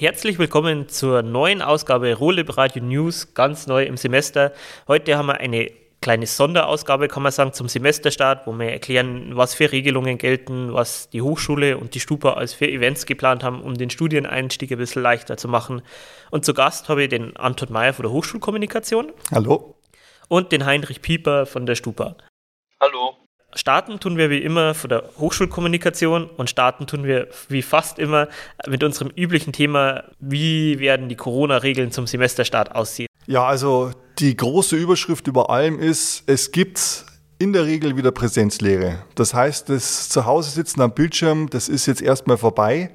Herzlich willkommen zur neuen Ausgabe Rohlib Radio News, ganz neu im Semester. Heute haben wir eine kleine Sonderausgabe, kann man sagen, zum Semesterstart, wo wir erklären, was für Regelungen gelten, was die Hochschule und die Stupa als für Events geplant haben, um den Studieneinstieg ein bisschen leichter zu machen. Und zu Gast habe ich den Anton Mayer von der Hochschulkommunikation. Hallo. Und den Heinrich Pieper von der Stupa. Starten tun wir wie immer von der Hochschulkommunikation und starten tun wir wie fast immer mit unserem üblichen Thema, wie werden die Corona-Regeln zum Semesterstart aussehen. Ja, also die große Überschrift über allem ist, es gibt in der Regel wieder Präsenzlehre. Das heißt, das Zuhause sitzen am Bildschirm, das ist jetzt erstmal vorbei.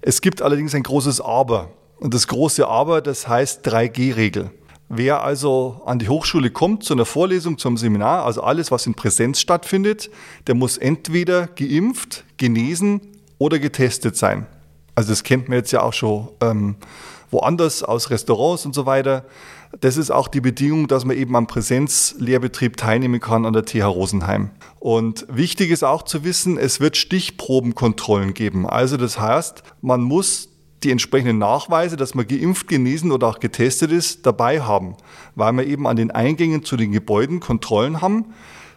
Es gibt allerdings ein großes Aber. Und das große Aber, das heißt 3G-Regel. Wer also an die Hochschule kommt zu einer Vorlesung, zum Seminar, also alles, was in Präsenz stattfindet, der muss entweder geimpft, genesen oder getestet sein. Also das kennt man jetzt ja auch schon ähm, woanders aus Restaurants und so weiter. Das ist auch die Bedingung, dass man eben am Präsenzlehrbetrieb teilnehmen kann an der TH Rosenheim. Und wichtig ist auch zu wissen, es wird Stichprobenkontrollen geben. Also das heißt, man muss die entsprechenden Nachweise, dass man geimpft, genesen oder auch getestet ist, dabei haben, weil wir eben an den Eingängen zu den Gebäuden Kontrollen haben.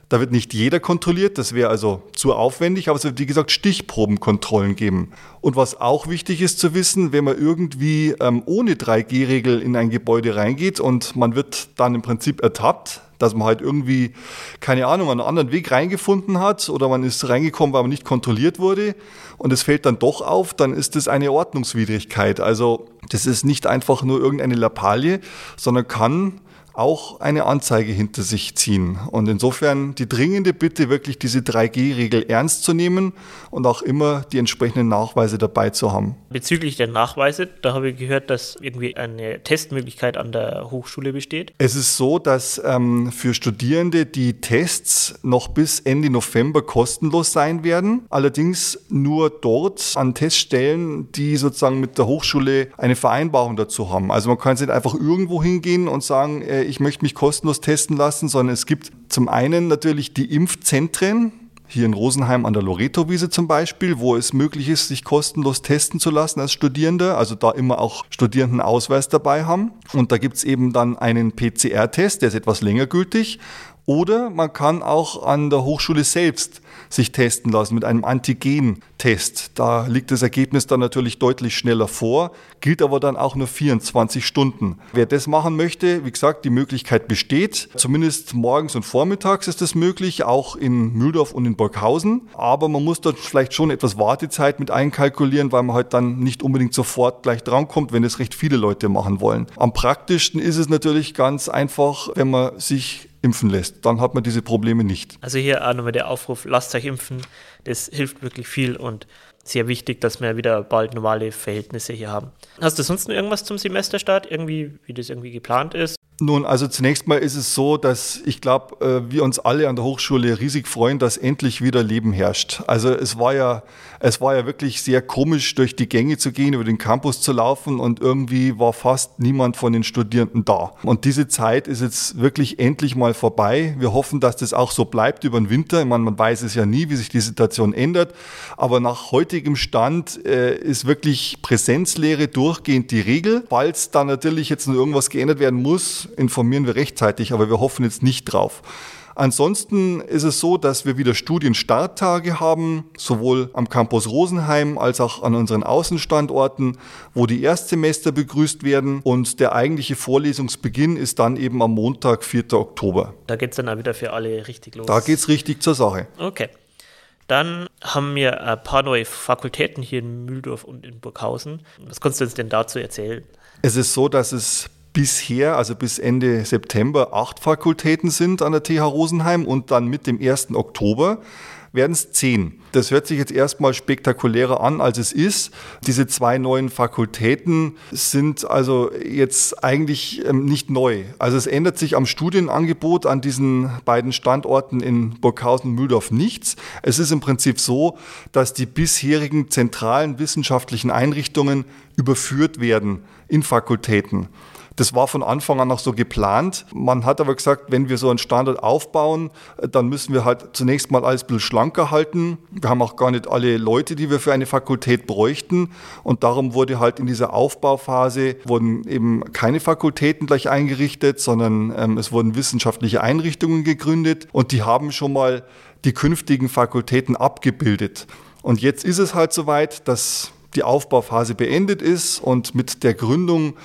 Da wird nicht jeder kontrolliert, das wäre also zu aufwendig, aber es wird, wie gesagt, Stichprobenkontrollen geben. Und was auch wichtig ist zu wissen, wenn man irgendwie ähm, ohne 3G-Regel in ein Gebäude reingeht und man wird dann im Prinzip ertappt, dass man halt irgendwie, keine Ahnung, einen anderen Weg reingefunden hat oder man ist reingekommen, weil man nicht kontrolliert wurde und es fällt dann doch auf, dann ist das eine Ordnungswidrigkeit. Also das ist nicht einfach nur irgendeine Lappalie, sondern kann auch eine Anzeige hinter sich ziehen. Und insofern die dringende Bitte, wirklich diese 3G-Regel ernst zu nehmen und auch immer die entsprechenden Nachweise dabei zu haben. Bezüglich der Nachweise, da habe ich gehört, dass irgendwie eine Testmöglichkeit an der Hochschule besteht. Es ist so, dass ähm, für Studierende die Tests noch bis Ende November kostenlos sein werden. Allerdings nur dort an Teststellen, die sozusagen mit der Hochschule eine Vereinbarung dazu haben. Also man kann nicht einfach irgendwo hingehen und sagen, äh, ich möchte mich kostenlos testen lassen, sondern es gibt zum einen natürlich die Impfzentren, hier in Rosenheim an der Loreto-Wiese zum Beispiel, wo es möglich ist, sich kostenlos testen zu lassen als Studierender, also da immer auch Studierendenausweis dabei haben. Und da gibt es eben dann einen PCR-Test, der ist etwas länger gültig. Oder man kann auch an der Hochschule selbst sich testen lassen mit einem Antigen-Test. Da liegt das Ergebnis dann natürlich deutlich schneller vor, gilt aber dann auch nur 24 Stunden. Wer das machen möchte, wie gesagt, die Möglichkeit besteht. Zumindest morgens und vormittags ist das möglich, auch in Mühldorf und in Burghausen. Aber man muss dort vielleicht schon etwas Wartezeit mit einkalkulieren, weil man halt dann nicht unbedingt sofort gleich drankommt, wenn es recht viele Leute machen wollen. Am praktischsten ist es natürlich ganz einfach, wenn man sich impfen lässt. Dann hat man diese Probleme nicht. Also hier auch nochmal der Aufruf, lasst euch impfen. Das hilft wirklich viel und sehr wichtig, dass wir wieder bald normale Verhältnisse hier haben. Hast du sonst noch irgendwas zum Semesterstart? Irgendwie, wie das irgendwie geplant ist? Nun, also zunächst mal ist es so, dass ich glaube, äh, wir uns alle an der Hochschule riesig freuen, dass endlich wieder Leben herrscht. Also es war ja, es war ja wirklich sehr komisch, durch die Gänge zu gehen, über den Campus zu laufen und irgendwie war fast niemand von den Studierenden da. Und diese Zeit ist jetzt wirklich endlich mal vorbei. Wir hoffen, dass das auch so bleibt über den Winter. Ich meine, man weiß es ja nie, wie sich die Situation ändert. Aber nach heutigem Stand äh, ist wirklich Präsenzlehre durchgehend die Regel. Falls da natürlich jetzt noch irgendwas geändert werden muss, informieren wir rechtzeitig, aber wir hoffen jetzt nicht drauf. Ansonsten ist es so, dass wir wieder Studienstarttage haben, sowohl am Campus Rosenheim als auch an unseren Außenstandorten, wo die Erstsemester begrüßt werden. Und der eigentliche Vorlesungsbeginn ist dann eben am Montag, 4. Oktober. Da geht es dann auch wieder für alle richtig los. Da geht es richtig zur Sache. Okay. Dann haben wir ein paar neue Fakultäten hier in Mühldorf und in Burghausen. Was kannst du uns denn dazu erzählen? Es ist so, dass es bisher, also bis Ende September, acht Fakultäten sind an der TH Rosenheim und dann mit dem 1. Oktober werden es zehn. Das hört sich jetzt erstmal spektakulärer an, als es ist. Diese zwei neuen Fakultäten sind also jetzt eigentlich ähm, nicht neu. Also es ändert sich am Studienangebot an diesen beiden Standorten in Burghausen und Mühldorf nichts. Es ist im Prinzip so, dass die bisherigen zentralen wissenschaftlichen Einrichtungen überführt werden in Fakultäten. Das war von Anfang an auch so geplant. Man hat aber gesagt, wenn wir so einen Standort aufbauen, dann müssen wir halt zunächst mal alles ein bisschen schlanker halten. Wir haben auch gar nicht alle Leute, die wir für eine Fakultät bräuchten. Und darum wurde halt in dieser Aufbauphase wurden eben keine Fakultäten gleich eingerichtet, sondern ähm, es wurden wissenschaftliche Einrichtungen gegründet und die haben schon mal die künftigen Fakultäten abgebildet. Und jetzt ist es halt soweit, dass die Aufbauphase beendet ist und mit der Gründung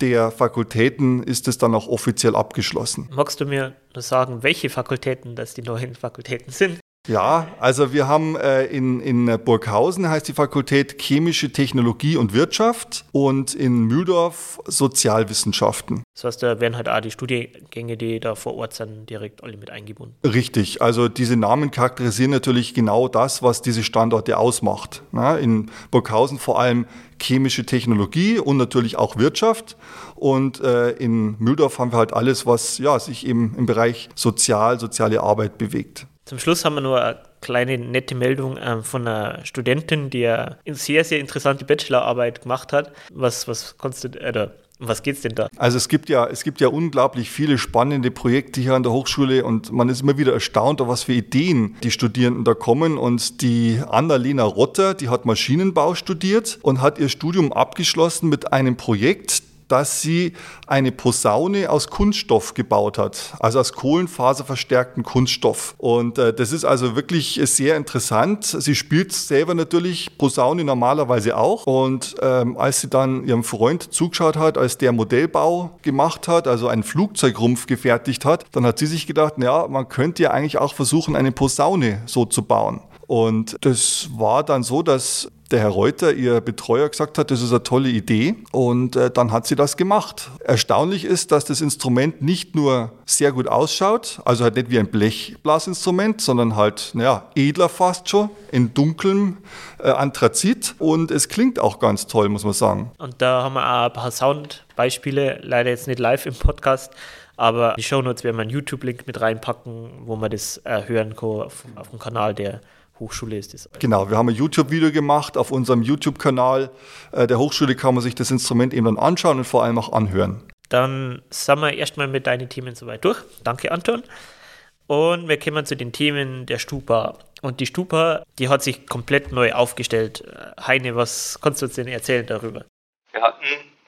der Fakultäten ist es dann auch offiziell abgeschlossen. Magst du mir sagen, welche Fakultäten das die neuen Fakultäten sind? Ja, also wir haben äh, in, in Burghausen heißt die Fakultät Chemische Technologie und Wirtschaft und in Mühldorf Sozialwissenschaften. Das heißt, da werden halt auch die Studiengänge, die da vor Ort sind, direkt alle mit eingebunden. Richtig, also diese Namen charakterisieren natürlich genau das, was diese Standorte ausmacht. Na, in Burghausen vor allem chemische Technologie und natürlich auch Wirtschaft. Und äh, in Mühldorf haben wir halt alles, was ja, sich eben im Bereich Sozial, soziale Arbeit bewegt. Zum Schluss haben wir nur eine kleine nette Meldung äh, von einer Studentin, die eine sehr, sehr interessante Bachelorarbeit gemacht hat. Was, was konntest du, äh, was geht's denn da? Also es gibt ja, es gibt ja unglaublich viele spannende Projekte hier an der Hochschule und man ist immer wieder erstaunt, auf was für Ideen die Studierenden da kommen. Und die Annalena Rotter, die hat Maschinenbau studiert und hat ihr Studium abgeschlossen mit einem Projekt, dass sie eine Posaune aus Kunststoff gebaut hat, also aus kohlenfaserverstärkten Kunststoff. Und äh, das ist also wirklich sehr interessant. Sie spielt selber natürlich Posaune normalerweise auch. Und ähm, als sie dann ihrem Freund zugeschaut hat, als der Modellbau gemacht hat, also einen Flugzeugrumpf gefertigt hat, dann hat sie sich gedacht, ja, man könnte ja eigentlich auch versuchen, eine Posaune so zu bauen. Und das war dann so, dass der Herr Reuter, ihr Betreuer, gesagt hat, das ist eine tolle Idee und äh, dann hat sie das gemacht. Erstaunlich ist, dass das Instrument nicht nur sehr gut ausschaut, also halt nicht wie ein Blechblasinstrument, sondern halt, naja, edler fast schon, in dunklem äh, Anthrazit und es klingt auch ganz toll, muss man sagen. Und da haben wir auch ein paar Soundbeispiele, leider jetzt nicht live im Podcast, aber die Shownotes werden wir einen YouTube-Link mit reinpacken, wo man das äh, hören kann auf, auf dem Kanal der Hochschule ist das. Genau, wir haben ein YouTube-Video gemacht auf unserem YouTube-Kanal äh, der Hochschule, kann man sich das Instrument eben dann anschauen und vor allem auch anhören. Dann sind wir erstmal mit deinen Themen soweit durch. Danke, Anton. Und wir kommen zu den Themen der Stupa. Und die Stupa, die hat sich komplett neu aufgestellt. Heine, was kannst du uns denn erzählen darüber? Wir hatten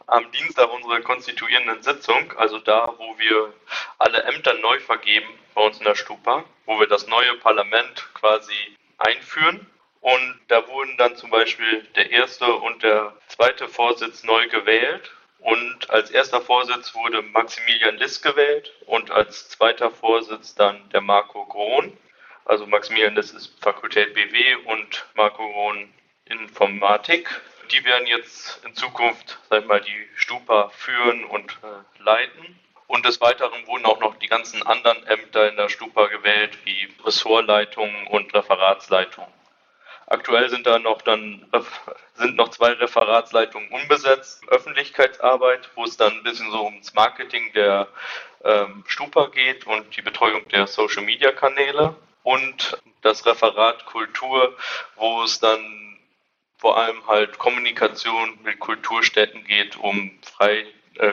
am Dienstag unsere konstituierenden Sitzung, also da, wo wir alle Ämter neu vergeben bei uns in der Stupa, wo wir das neue Parlament quasi einführen. Und da wurden dann zum Beispiel der erste und der zweite Vorsitz neu gewählt. Und als erster Vorsitz wurde Maximilian Liss gewählt und als zweiter Vorsitz dann der Marco Grohn. Also Maximilian Liss ist Fakultät BW und Marco Grohn Informatik. Die werden jetzt in Zukunft, sag ich mal, die Stupa führen und äh, leiten. Und des Weiteren wurden auch noch die ganzen anderen Ämter in der Stupa gewählt, wie Ressortleitungen und Referatsleitungen. Aktuell sind da noch dann sind noch zwei Referatsleitungen unbesetzt, Öffentlichkeitsarbeit, wo es dann ein bisschen so ums Marketing der ähm, Stupa geht und die Betreuung der Social Media Kanäle und das Referat Kultur, wo es dann vor allem halt Kommunikation mit Kulturstätten geht, um frei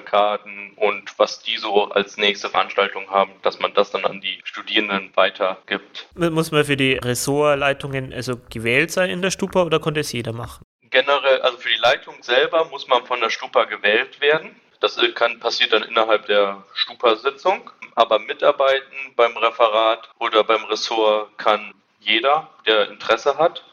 Karten und was die so als nächste Veranstaltung haben, dass man das dann an die Studierenden weitergibt. Muss man für die Ressortleitungen also gewählt sein in der Stupa oder konnte es jeder machen? Generell, also für die Leitung selber muss man von der Stupa gewählt werden. Das kann, passiert dann innerhalb der Stupa-Sitzung. Aber mitarbeiten beim Referat oder beim Ressort kann jeder, der Interesse hat.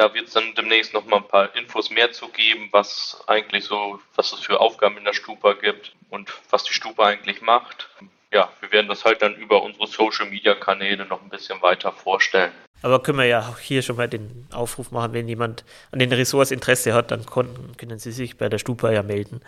Da wird es dann demnächst noch mal ein paar Infos mehr zu geben, was eigentlich so, was es für Aufgaben in der Stupa gibt und was die Stupa eigentlich macht. Ja, wir werden das halt dann über unsere Social Media Kanäle noch ein bisschen weiter vorstellen. Aber können wir ja auch hier schon mal den Aufruf machen, wenn jemand an den Ressorts Interesse hat, dann können Sie sich bei der Stupa ja melden.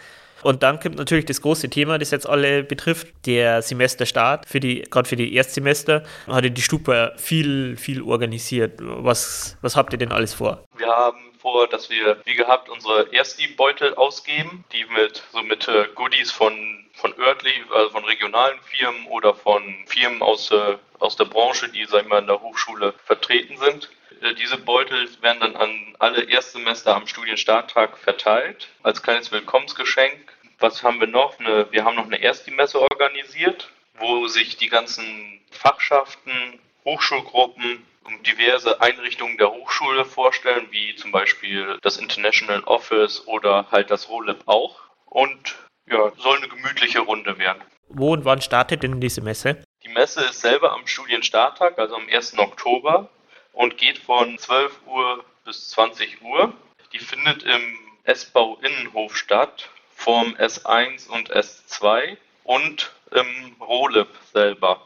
Und dann kommt natürlich das große Thema, das jetzt alle betrifft, der Semesterstart. Für die, gerade für die Erstsemester hatte die Stupa viel, viel organisiert. Was, was habt ihr denn alles vor? Wir haben vor, dass wir, wie gehabt, unsere Ersti-Beutel ausgeben, die mit so mit äh, Goodies von von örtlich, also von regionalen Firmen oder von Firmen aus, äh, aus der Branche, die sag ich mal, in der Hochschule vertreten sind. Äh, diese Beutel werden dann an alle Erstsemester am Studienstarttag verteilt, als kleines Willkommensgeschenk Was haben wir noch? Eine, wir haben noch eine Ersti-Messe organisiert, wo sich die ganzen Fachschaften, Hochschulgruppen und diverse Einrichtungen der Hochschule vorstellen, wie zum Beispiel das International Office oder halt das ROLIP auch. Und ja, soll eine gemütliche Runde werden. Wo und wann startet denn diese Messe? Messe ist selber am Studienstarttag, also am 1. Oktober und geht von 12 Uhr bis 20 Uhr. Die findet im S-Bau Innenhof statt, vorm S1 und S2 und im Rolib selber.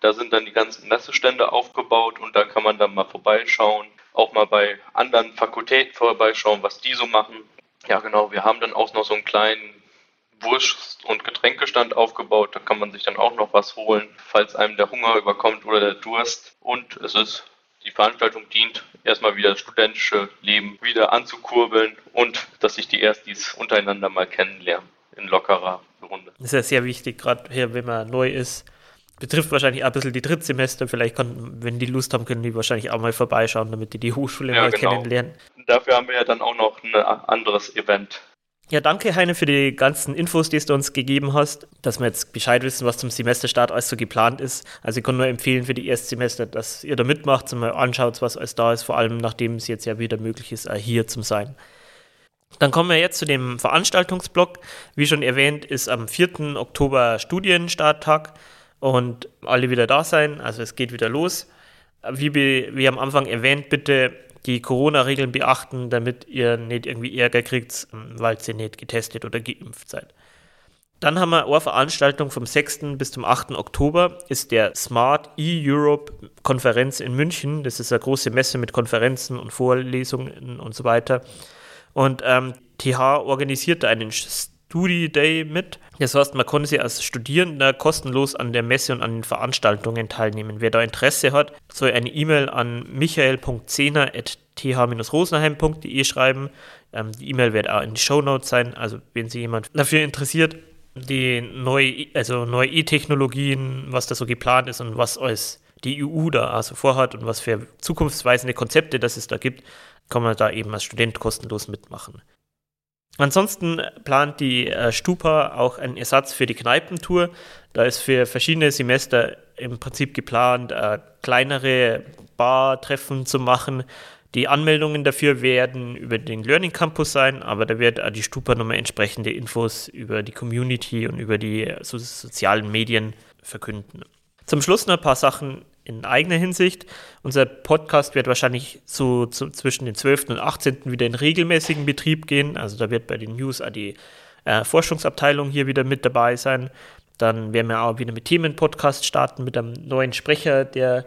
Da sind dann die ganzen Messestände aufgebaut und da kann man dann mal vorbeischauen, auch mal bei anderen Fakultäten vorbeischauen, was die so machen. Ja, genau, wir haben dann auch noch so einen kleinen Wurst- und Getränkestand aufgebaut. Da kann man sich dann auch noch was holen, falls einem der Hunger überkommt oder der Durst. Und es ist, die Veranstaltung dient erstmal wieder das studentische Leben wieder anzukurbeln und dass sich die Erstis untereinander mal kennenlernen in lockerer Runde. Das ist ja sehr wichtig, gerade hier, wenn man neu ist. Betrifft wahrscheinlich auch ein bisschen die Drittsemester. Vielleicht, kann, wenn die Lust haben, können die wahrscheinlich auch mal vorbeischauen, damit die die Hochschule ja, mal genau. kennenlernen. Dafür haben wir ja dann auch noch ein anderes Event ja, danke Heine für die ganzen Infos, die du uns gegeben hast, dass wir jetzt Bescheid wissen, was zum Semesterstart alles so geplant ist. Also ich kann nur empfehlen für die Erstsemester, dass ihr da mitmacht und mal anschaut, was alles da ist, vor allem nachdem es jetzt ja wieder möglich ist, hier zu sein. Dann kommen wir jetzt zu dem Veranstaltungsblock. Wie schon erwähnt, ist am 4. Oktober Studienstarttag und alle wieder da sein. Also es geht wieder los. Wie, wie am Anfang erwähnt, bitte die Corona-Regeln beachten, damit ihr nicht irgendwie Ärger kriegt, weil ihr nicht getestet oder geimpft seid. Dann haben wir eine Veranstaltung vom 6. bis zum 8. Oktober, ist der Smart E-Europe Konferenz in München. Das ist eine große Messe mit Konferenzen und Vorlesungen und so weiter. Und ähm, TH organisiert da einen Studi Day mit. Das heißt, man konnte sich als Studierender kostenlos an der Messe und an den Veranstaltungen teilnehmen. Wer da Interesse hat, soll eine E-Mail an michael.zehner.th-rosenheim.de schreiben. Ähm, die E-Mail wird auch in die Show Notes sein. Also, wenn sich jemand dafür interessiert, die neue, also neue E-Technologien, was da so geplant ist und was als die EU da also vorhat und was für zukunftsweisende Konzepte das es da gibt, kann man da eben als Student kostenlos mitmachen. Ansonsten plant die äh, Stupa auch einen Ersatz für die Kneipentour. Da ist für verschiedene Semester im Prinzip geplant, äh, kleinere Bartreffen zu machen. Die Anmeldungen dafür werden über den Learning Campus sein, aber da wird die Stupa nochmal entsprechende Infos über die Community und über die so sozialen Medien verkünden. Zum Schluss noch ein paar Sachen in eigener Hinsicht. Unser Podcast wird wahrscheinlich so zu, zwischen den 12. und 18. wieder in regelmäßigen Betrieb gehen. Also da wird bei den News auch die äh, Forschungsabteilung hier wieder mit dabei sein. Dann werden wir auch wieder mit Themen-Podcast starten mit einem neuen Sprecher, der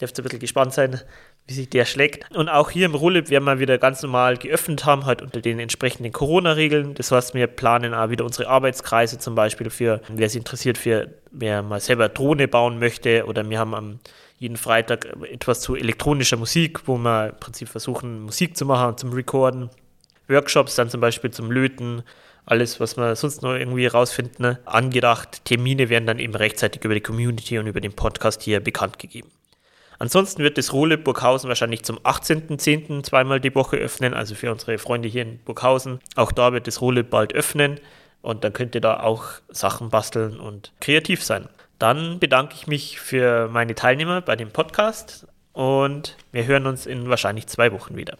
dürft ein bisschen gespannt sein, wie sich der schlägt. Und auch hier im Rullip werden wir wieder ganz normal geöffnet haben, halt unter den entsprechenden Corona-Regeln. Das heißt, wir planen auch wieder unsere Arbeitskreise zum Beispiel für, wer sich interessiert, für wer mal selber Drohne bauen möchte. Oder wir haben am jeden Freitag etwas zu elektronischer Musik, wo wir im Prinzip versuchen, Musik zu machen, zum Recorden. Workshops dann zum Beispiel zum Löten, alles, was wir sonst noch irgendwie rausfinden, ne? angedacht. Termine werden dann eben rechtzeitig über die Community und über den Podcast hier bekannt gegeben. Ansonsten wird das Rohle Burghausen wahrscheinlich zum 18.10. zweimal die Woche öffnen, also für unsere Freunde hier in Burghausen. Auch da wird das Rohle bald öffnen und dann könnt ihr da auch Sachen basteln und kreativ sein. Dann bedanke ich mich für meine Teilnehmer bei dem Podcast und wir hören uns in wahrscheinlich zwei Wochen wieder.